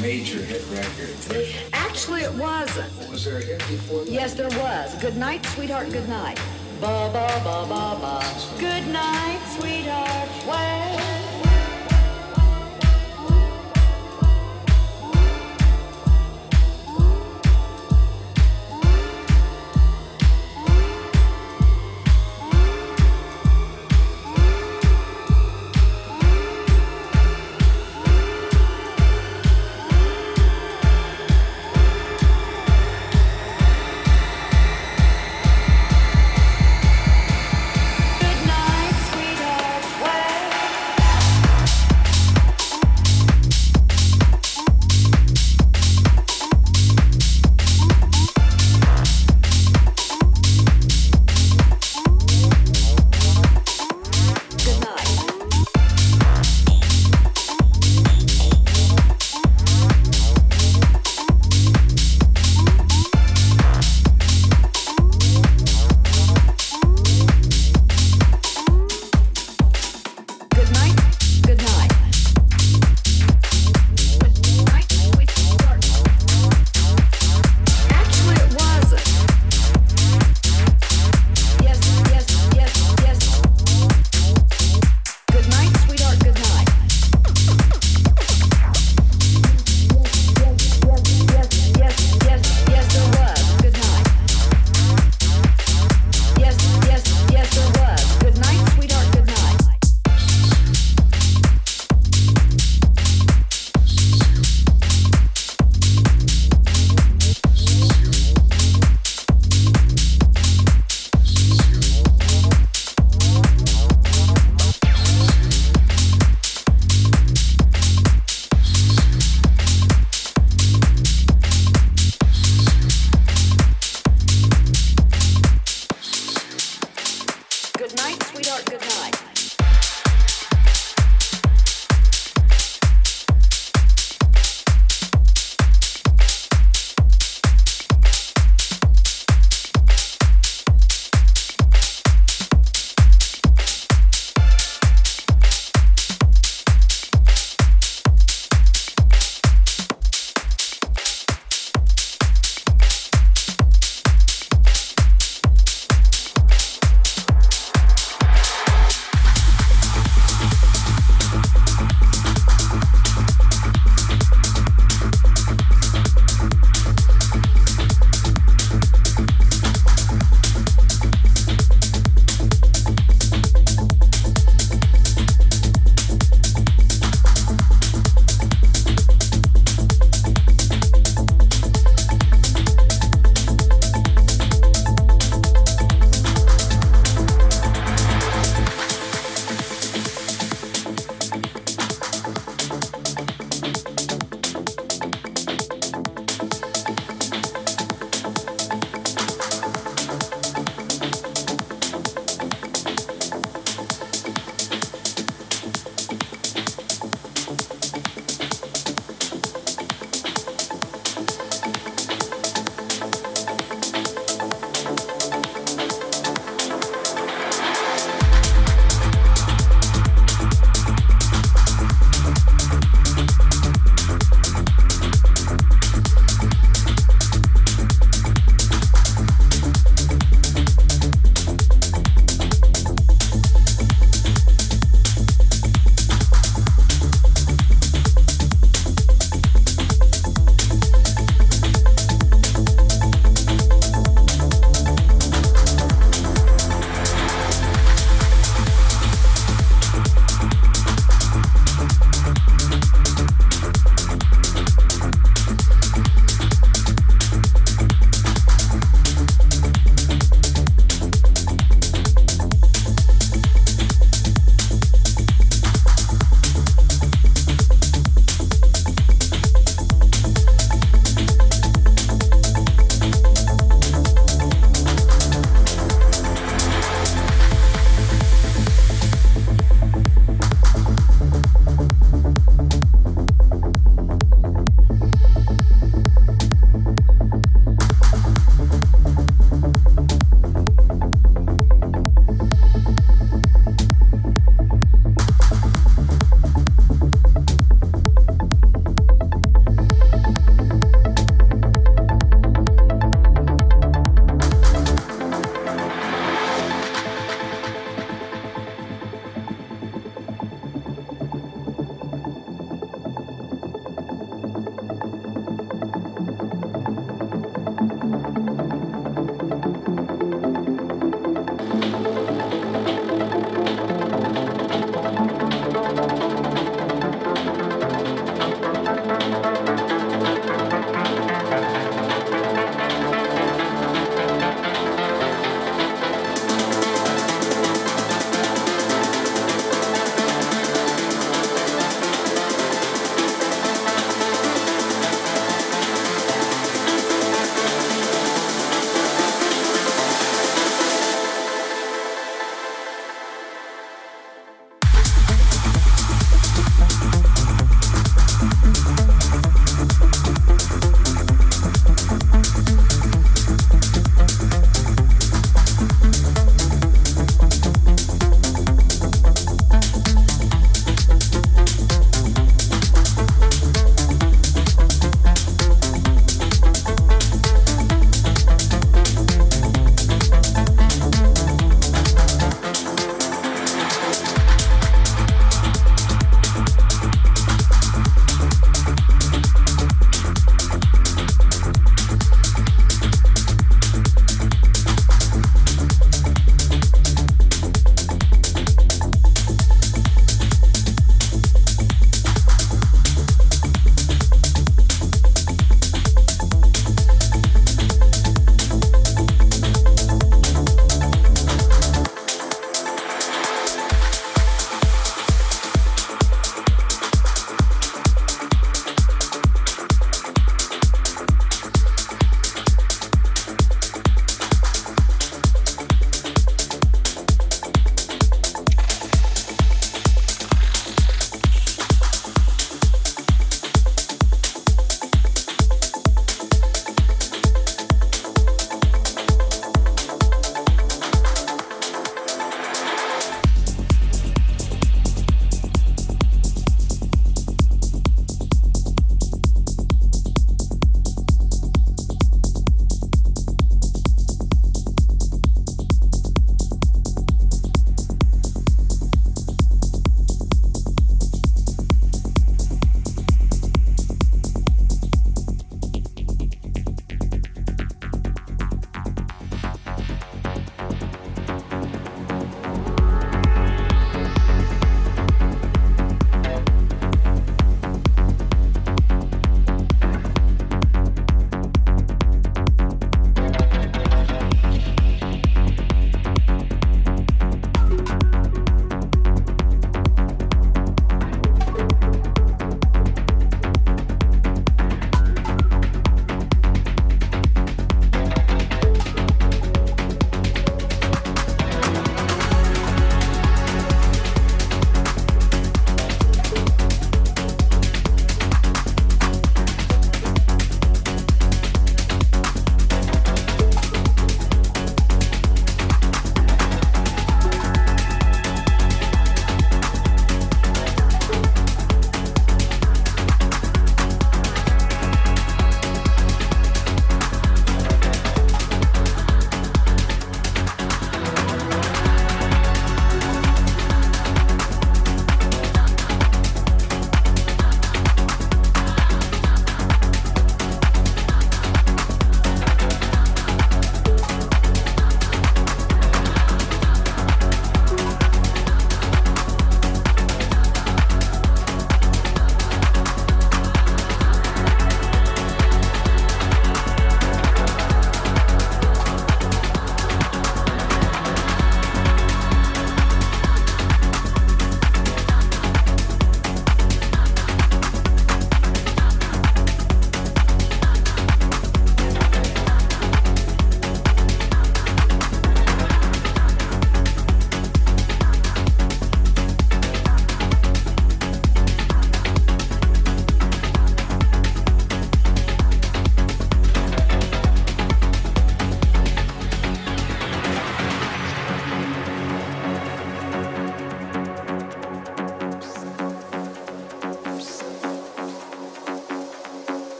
major hit record. Actually, it wasn't. Was there a hit before that? Yes, there was. Good night, sweetheart, good night. Ba ba ba ba ba. Good night, sweetheart. Well.